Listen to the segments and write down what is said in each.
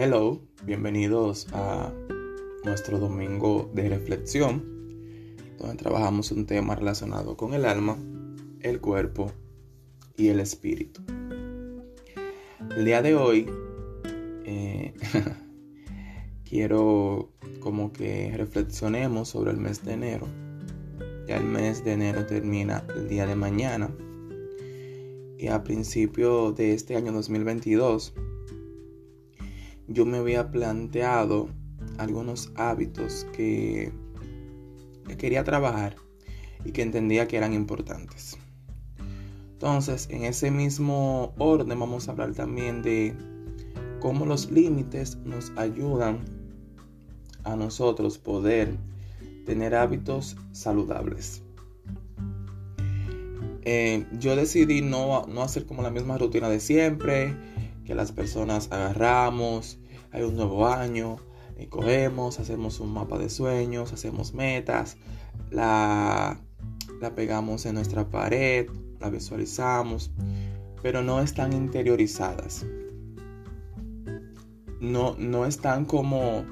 Hello, bienvenidos a nuestro domingo de reflexión, donde trabajamos un tema relacionado con el alma, el cuerpo y el espíritu. El día de hoy eh, quiero como que reflexionemos sobre el mes de enero. Ya el mes de enero termina el día de mañana. Y a principio de este año 2022, yo me había planteado algunos hábitos que, quería trabajar y que entendía que eran importantes. Entonces, en ese mismo orden vamos a hablar también de cómo los límites nos ayudan a nosotros poder tener hábitos saludables. Eh, yo decidí no, no hacer como la misma rutina de siempre, que las personas agarramos, hay un nuevo año, y cogemos, hacemos un mapa de sueños, hacemos metas, la, la pegamos en nuestra pared, la visualizamos, pero no están interiorizadas. No, no están como,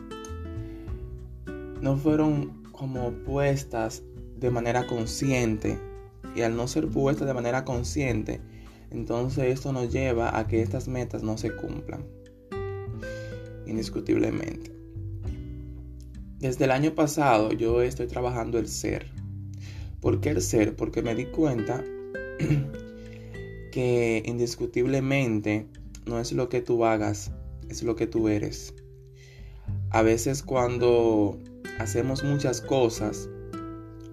no fueron como puestas de manera consciente. Y al no ser puestas de manera consciente, entonces esto nos lleva a que estas metas no se cumplan. Indiscutiblemente. Desde el año pasado yo estoy trabajando el ser. ¿Por qué el ser? Porque me di cuenta que indiscutiblemente no es lo que tú hagas, es lo que tú eres. A veces cuando hacemos muchas cosas,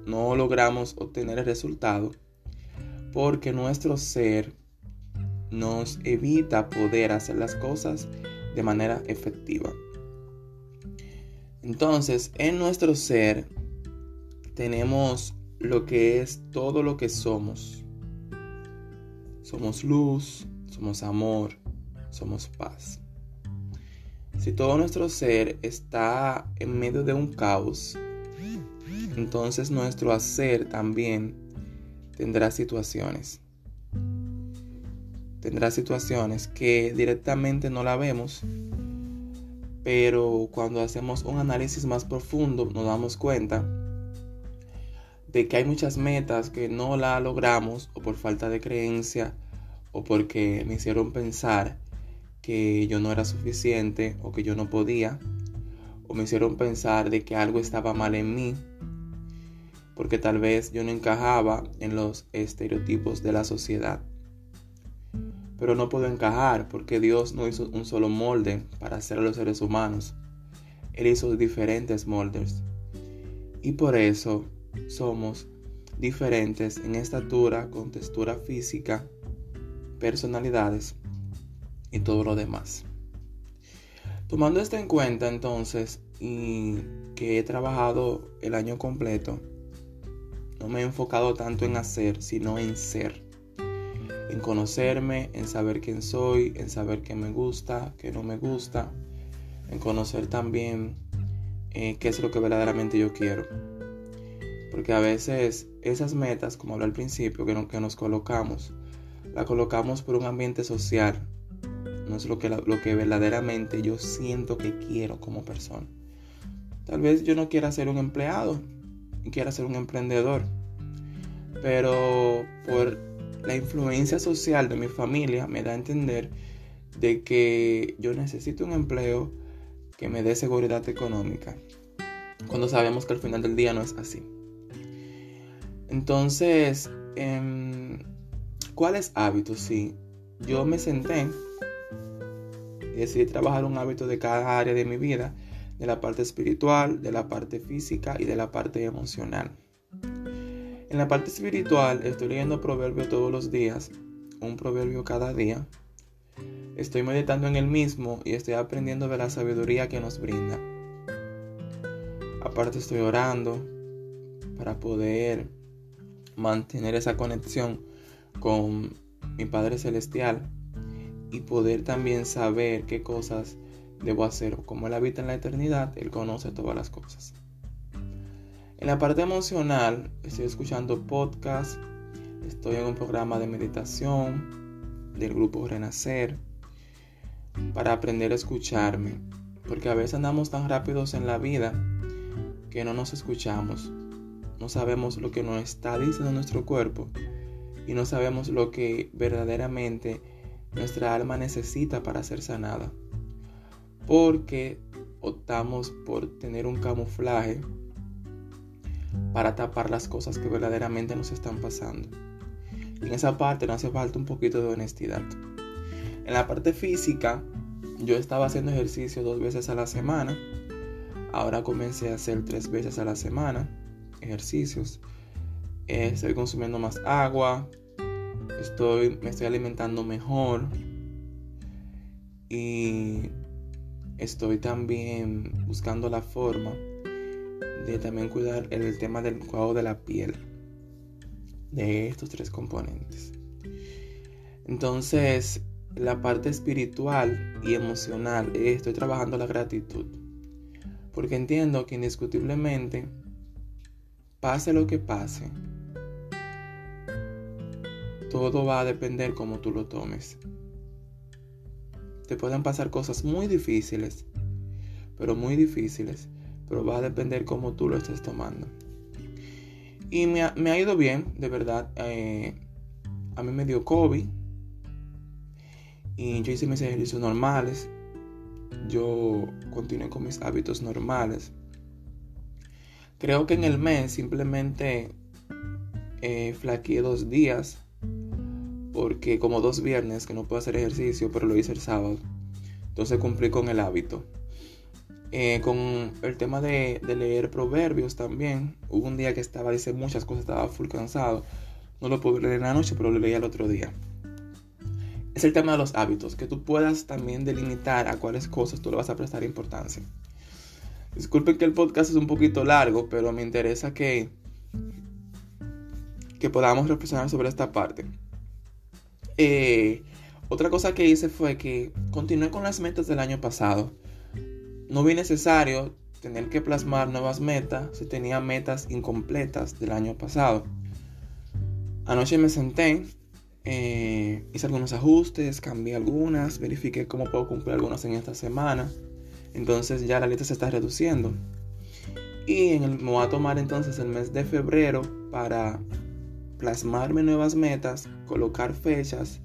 no logramos obtener el resultado porque nuestro ser nos evita poder hacer las cosas de manera efectiva. Entonces, en nuestro ser tenemos lo que es todo lo que somos. Somos luz, somos amor, somos paz. Si todo nuestro ser está en medio de un caos, entonces nuestro hacer también tendrá situaciones. Tendrá situaciones que directamente no la vemos, pero cuando hacemos un análisis más profundo nos damos cuenta de que hay muchas metas que no la logramos o por falta de creencia o porque me hicieron pensar que yo no era suficiente o que yo no podía o me hicieron pensar de que algo estaba mal en mí porque tal vez yo no encajaba en los estereotipos de la sociedad. Pero no puedo encajar porque Dios no hizo un solo molde para hacer a los seres humanos. Él hizo diferentes moldes. Y por eso somos diferentes en estatura, con textura física, personalidades y todo lo demás. Tomando esto en cuenta entonces y que he trabajado el año completo, no me he enfocado tanto en hacer, sino en ser. En conocerme, en saber quién soy, en saber qué me gusta, qué no me gusta, en conocer también eh, qué es lo que verdaderamente yo quiero. Porque a veces esas metas, como hablé al principio, que, que nos colocamos, la colocamos por un ambiente social. No es lo que, lo que verdaderamente yo siento que quiero como persona. Tal vez yo no quiera ser un empleado, quiera ser un emprendedor. Pero por la influencia social de mi familia me da a entender de que yo necesito un empleo que me dé seguridad económica. Cuando sabemos que al final del día no es así. Entonces, em, ¿cuáles hábitos? Sí, yo me senté y decidí trabajar un hábito de cada área de mi vida de la parte espiritual, de la parte física y de la parte emocional. En la parte espiritual estoy leyendo proverbios todos los días, un proverbio cada día. Estoy meditando en el mismo y estoy aprendiendo de la sabiduría que nos brinda. Aparte estoy orando para poder mantener esa conexión con mi Padre Celestial y poder también saber qué cosas debo hacer. Como Él habita en la eternidad, Él conoce todas las cosas. En la parte emocional, estoy escuchando podcast, estoy en un programa de meditación del grupo Renacer. para aprender a escucharme, porque a veces andamos tan rápidos en la vida que no nos escuchamos, no sabemos lo que nos está diciendo nuestro cuerpo y no sabemos lo que verdaderamente nuestra alma necesita para ser sanada. Porque optamos por tener un camuflaje para tapar las cosas que verdaderamente nos están pasando. Y en esa parte nos hace falta un poquito de honestidad. En la parte física, yo estaba haciendo ejercicio dos veces a la semana. Ahora comencé a hacer tres veces a la semana ejercicios. Eh, estoy consumiendo más agua. Estoy, me estoy alimentando mejor. Y estoy también buscando la forma de también cuidar el tema del cuidado de la piel. De estos tres componentes. Entonces, la parte espiritual y emocional, eh, estoy trabajando la gratitud. Porque entiendo que indiscutiblemente, pase lo que pase, todo va a depender cómo tú lo tomes. Te pueden pasar cosas muy difíciles, pero muy difíciles pero va a depender cómo tú lo estés tomando. Y me ha, ido bien, de verdad. Eh, a mí me dio COVID y yo hice mis ejercicios normales. Yo continué con mis hábitos normales. Creo que en el mes simplemente eh, flaqueé dos días. Porque como dos viernes que no puedo hacer ejercicio, pero lo hice el sábado. Entonces cumplí con el hábito. Eh, con el tema de, leer proverbios también. Hubo un día que estaba, dice muchas cosas, estaba full cansado. No lo pude leer en la noche, pero lo leí el otro día. Es el tema de los hábitos, que tú puedas también delimitar a cuáles cosas tú le vas a prestar importancia. Disculpen que el podcast es un poquito largo, pero me interesa que, que podamos reflexionar sobre esta parte. Eh, otra cosa que hice fue que continué con las metas del año pasado no vi necesario tener que plasmar nuevas metas si tenía metas incompletas del año pasado. Anoche me senté, eh, hice algunos ajustes, cambié algunas, verifiqué cómo puedo cumplir algunas en esta semana. Entonces ya la lista se está reduciendo. Y en el, me voy a tomar entonces el mes de febrero para plasmarme nuevas metas, colocar fechas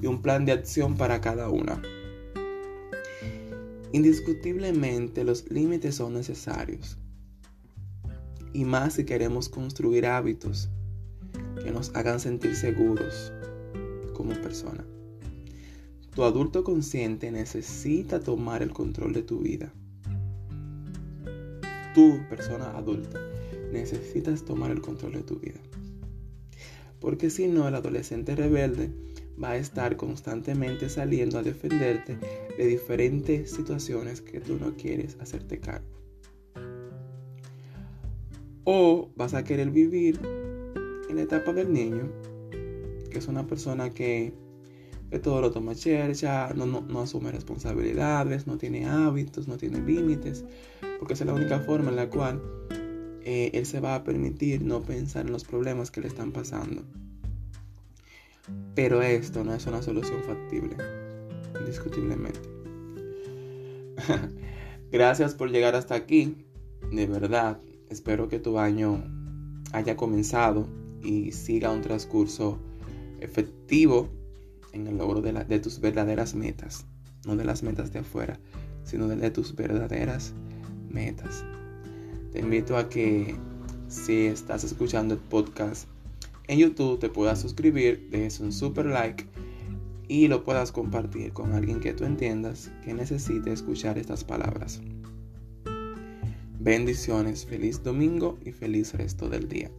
y un plan de acción para cada una. Indiscutiblemente los límites son necesarios. Y más si queremos construir hábitos que nos hagan sentir seguros como persona. Tu adulto consciente necesita tomar el control de tu vida. Tu persona adulta necesitas tomar el control de tu vida. Porque si no, el adolescente rebelde va a estar constantemente saliendo a defenderte de diferentes situaciones que tú no quieres hacerte cargo. O vas a querer vivir en la etapa del niño, que es una persona que, de todo lo toma chercha, no, no, asume responsabilidades, no tiene hábitos, no tiene límites, porque es la única forma en la cual eh, él se va a permitir no pensar en los problemas que le están pasando. Pero esto no es una solución factible, indiscutiblemente. Gracias por llegar hasta aquí. De verdad, espero que tu año haya comenzado y siga un transcurso efectivo en el logro de, de tus verdaderas metas. No de las metas de afuera, sino de tus verdaderas metas. Te invito a que si estás escuchando el podcast en YouTube te puedas suscribir, dejes un super like y lo puedas compartir con alguien que tú entiendas que necesite escuchar estas palabras. Bendiciones, feliz domingo y feliz resto del día.